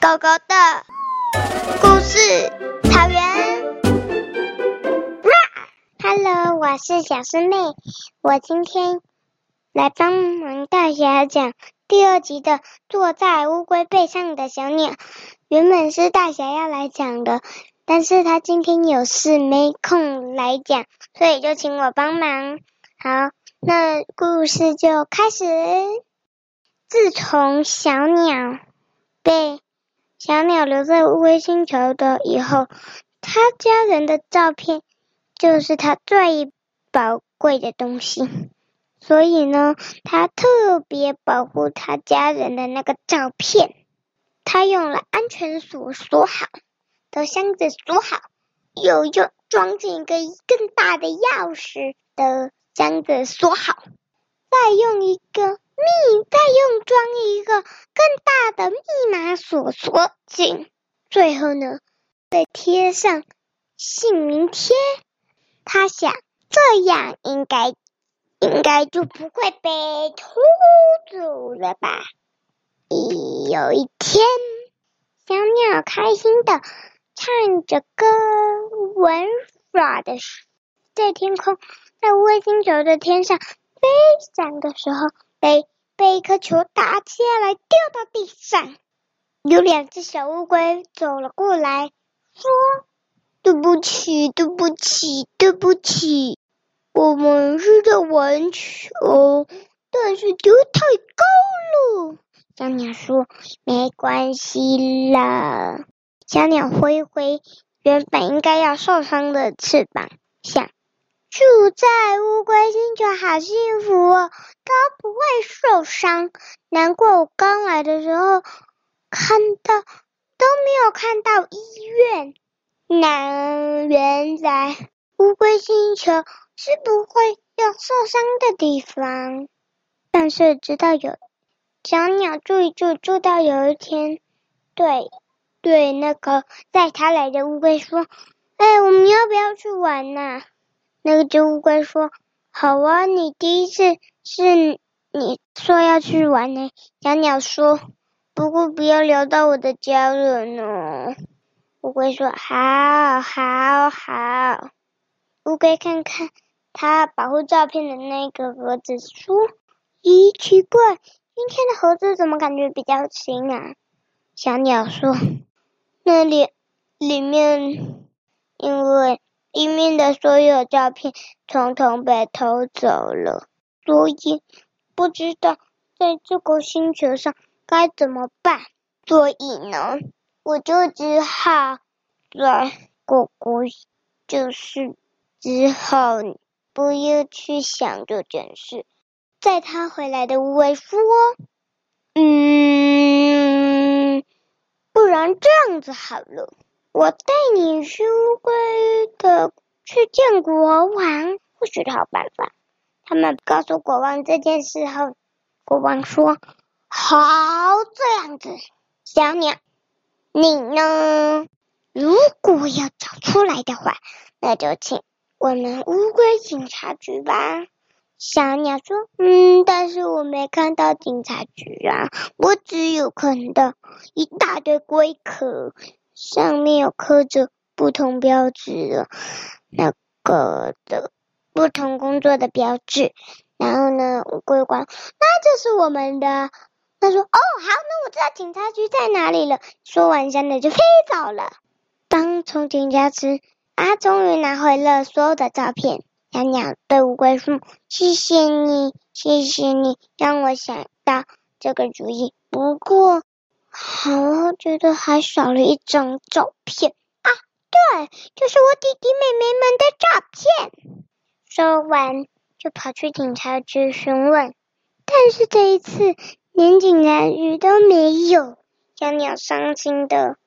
狗狗的故事，草原。Hello，我是小师妹，我今天来帮忙大侠讲第二集的坐在乌龟背上的小鸟。原本是大侠要来讲的，但是他今天有事没空来讲，所以就请我帮忙。好，那故事就开始。自从小鸟被小鸟留在乌龟星球的以后，他家人的照片就是他最宝贵的东西，所以呢，他特别保护他家人的那个照片。他用了安全锁锁好，的箱子锁好，又用装进一个更大的钥匙的箱子锁好，再用一个。密，再用装一个更大的密码锁锁紧，最后呢，再贴上姓名贴。他想，这样应该应该就不会被偷走了吧？一，有一天，小鸟开心的唱着歌，玩耍的，在天空，在乌龟星球的天上飞翔的时候。被被一颗球打下来，掉到地上。有两只小乌龟走了过来，说：“对不起，对不起，对不起，我们是在玩球，但是球太高了。”小鸟说：“没关系啦。”小鸟挥挥原本应该要受伤的翅膀，想。住在乌龟星球好幸福哦，都不会受伤。难怪我刚来的时候看到都没有看到医院。那原来乌龟星球是不会有受伤的地方。但是直到有小鸟住一住，住到有一天，对对，那个带它来的乌龟说：“哎，我们要不要去玩呐？”那个只乌龟说：“好啊，你第一次是你说要去玩呢。”小鸟说：“不过不要聊到我的家人哦。”乌龟说：“好，好，好。”乌龟看看他保护照片的那个盒子，说：“咦，奇怪，今天的盒子怎么感觉比较轻啊？”小鸟说：“那里里面因为。”里面的所有照片统统被偷走了，所以不知道在这个星球上该怎么办。所以呢，我就只好在果果，就是只好不要去想这件事。在他回来的乌龟说：“嗯，不然这样子好了。”我带你去乌龟的去见国王，或许是好办法。他们告诉国王这件事后，国王说：“好，这样子，小鸟，你呢？如果要找出来的话，那就请我们乌龟警察局吧。”小鸟说：“嗯，但是我没看到警察局啊，我只有看到一大堆龟壳。”上面有刻着不同标志的那个的不同工作的标志，然后呢，乌龟官，那就是我们的。他说：“哦，好，那我知道警察局在哪里了。”说完，小鸟就飞走了。当从警察局啊，终于拿回了所有的照片。小鸟对乌龟说：“谢谢你，谢谢你，让我想到这个主意。不过。”好，觉得还少了一张照片啊！对，就是我弟弟妹妹们的照片。说完，就跑去警察局询问，但是这一次连警察局都没有。小鸟伤心的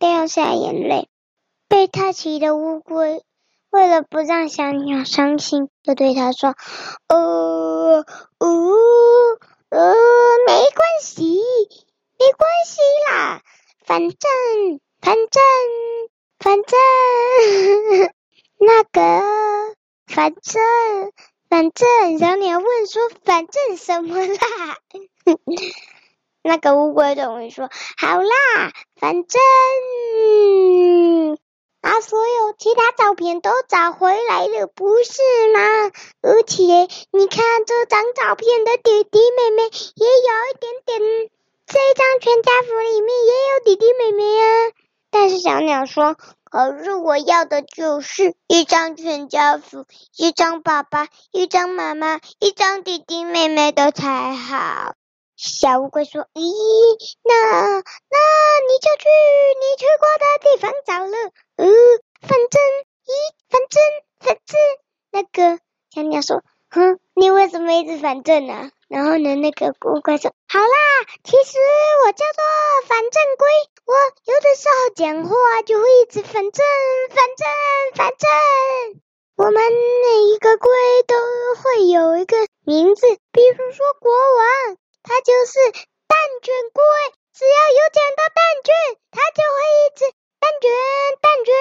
掉下眼泪。被他骑的乌龟为了不让小鸟伤心，就对他说：“呃，呃，呃，没关系。”没关系啦，反正反正反正那个反正反正小鸟问说：“反正什么啦？”那个乌龟终于说：“好啦，反正把所有其他照片都找回来了，不是吗？而且你看这张照片的弟弟妹妹也有一点点，这一张全家福里面也有弟弟妹妹啊。”但是小鸟说：“可是我要的就是一张全家福，一张爸爸，一张妈妈，一张弟弟妹妹的才好。”小乌龟说：“咦，那那你就去你去过的地方找了。呃，反正，咦，反正，反正，那个小鸟说：‘哼，你为什么一直反正呢？’然后呢，那个乌龟说：‘好啦，其实我叫做反正龟，我有的时候讲话就会一直反正，反正，反正。我们每一个龟都会有一个名字，比如说国王。’”它就是蛋卷龟，只要有讲到蛋卷，它就会一直蛋卷蛋卷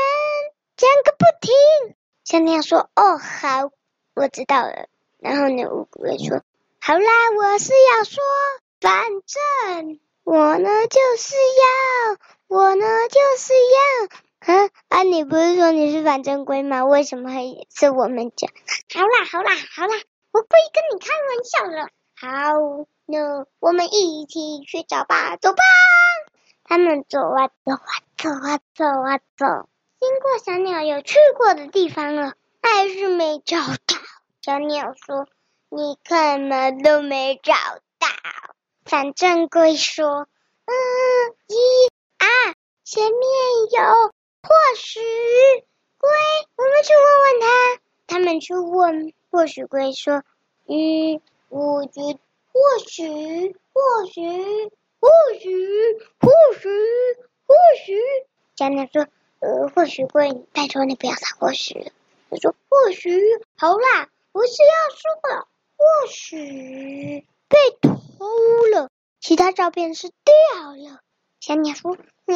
讲个不停。小鸟说：“哦，好，我知道了。”然后呢，乌龟说：“好啦，我是要说，反正我呢就是要，我呢就是要。啊啊，你不是说你是反正龟吗？为什么还是我们讲？好啦，好啦，好啦，我不会跟你开玩笑了。好。”那我们一起去找吧，走吧！他们走啊走啊走啊走啊走，经过小鸟有去过的地方了，还是没找到。小鸟说：“你看嘛，都没找到。”反正龟说：“嗯，一啊，前面有或许龟，我们去问问他。”他们去问或许龟说：“嗯，我觉。”或许，或许，或许，或许，或许，小鸟说：“呃，或许龟，拜托你不要撒或许。”他说：“或许，好啦，我是要说了，或许被偷了，其他照片是掉了。”小鸟说：“你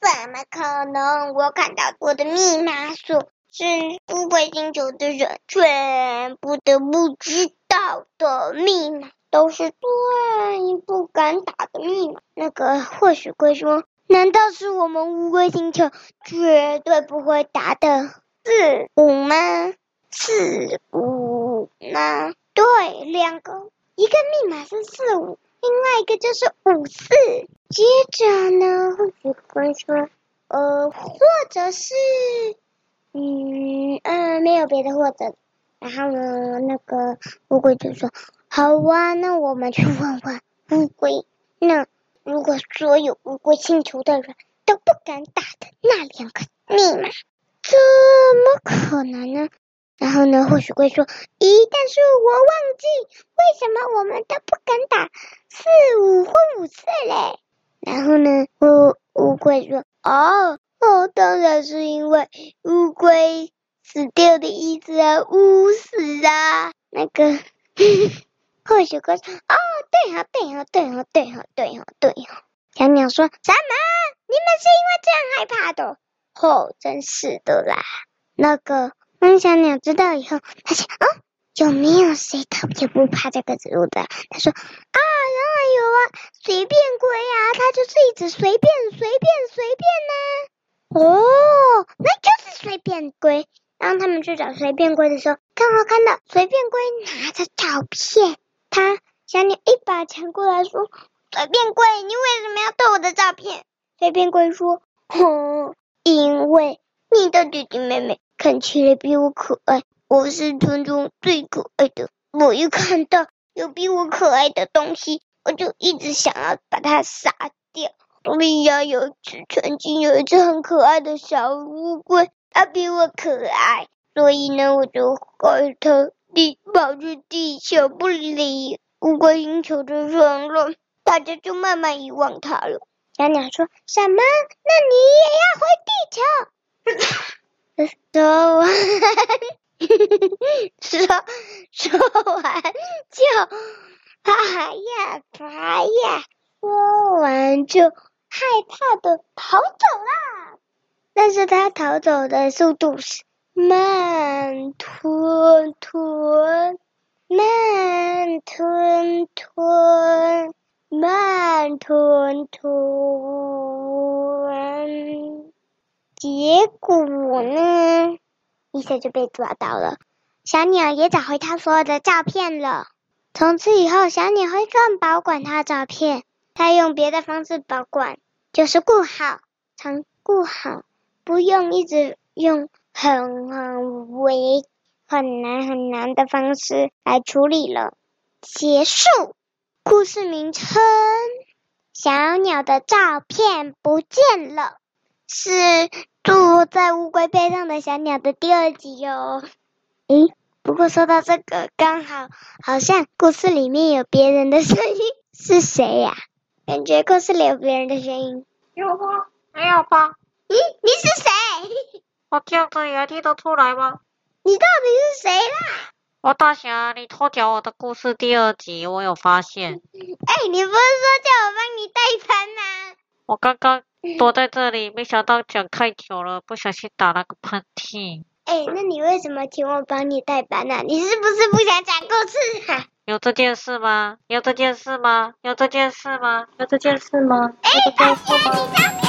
怎么可能？我看到我的密码锁是乌龟星球的人全部都不知道的密码。”都是最不敢打的密码。那个或许会说：“难道是我们乌龟星球绝对不会打的四五吗？四五吗？对，两个，一个密码是四五，另外一个就是五四。接着呢，或许龟说：呃，或者是，嗯、呃，没有别的或者。然后呢，那个乌龟就说。”好啊，那我们去问问乌龟。那如果所有乌龟星球的人都不敢打的那两个密码，怎么可能呢？然后呢，或许会说：“咦，但是我忘记为什么我们都不敢打四五或五四嘞。”然后呢，乌乌龟说：“哦哦，当然是因为乌龟死掉的意思啊，乌死啊，那个。”或许龟说：“哦，对哦，对哦，对哦，对哦，对哦，对哦。”小鸟说：“什么？你们是因为这样害怕的？哦，真是的啦。”那个，当，小鸟知道以后，他想：“哦，有没有谁特别不怕这个植物的？”他说：“啊，当然有啊，随便龟啊，它就是一直随便、随便、随便呢、”哦，那就是随便龟。当他们去找随便龟的时候，刚好看到随便龟拿着照片。他小鸟一把抢过来说：“随便龟，你为什么要偷我的照片？”随便龟说：“哼，因为你的弟弟妹妹看起来比我可爱，我是村中最可爱的。我一看到有比我可爱的东西，我就一直想要把它杀掉。所以呀，有一次曾经有一只很可爱的小乌龟，它比我可爱，所以呢，我就害它。”地跑去地球不理乌龟星球的人了，大家就慢慢遗忘它了。小鸟说：“什么？那你也要回地球？” 说完，说说完就爬呀爬呀，说完就害怕的逃走了。但是他逃走的速度是。慢吞吞，慢吞吞，慢吞吞。结果呢，一下就被抓到了。小鸟也找回它所有的照片了。从此以后，小鸟会更保管它的照片。它用别的方式保管，就是顾好，常顾好，不用一直用很很为。很难很难的方式来处理了。结束。故事名称：小鸟的照片不见了，是住在乌龟背上的小鸟的第二集哟。诶，不过说到这个，刚好好像故事里面有别人的声音，是谁呀？感觉故事里有别人的声音。有吗？没有吧？咦，你是谁？我这样子也听得出来吗？你到底是谁啦？我大侠，你偷讲我的故事第二集，我有发现。哎、欸，你不是说叫我帮你代班吗？我刚刚 躲在这里，没想到讲太久了，不小心打了个喷嚏。哎、欸，那你为什么请我帮你代班呢、啊？你是不是不想讲故事啊？有这件事吗？有这件事吗？有这件事吗？有这件事吗？哎、欸，大侠，你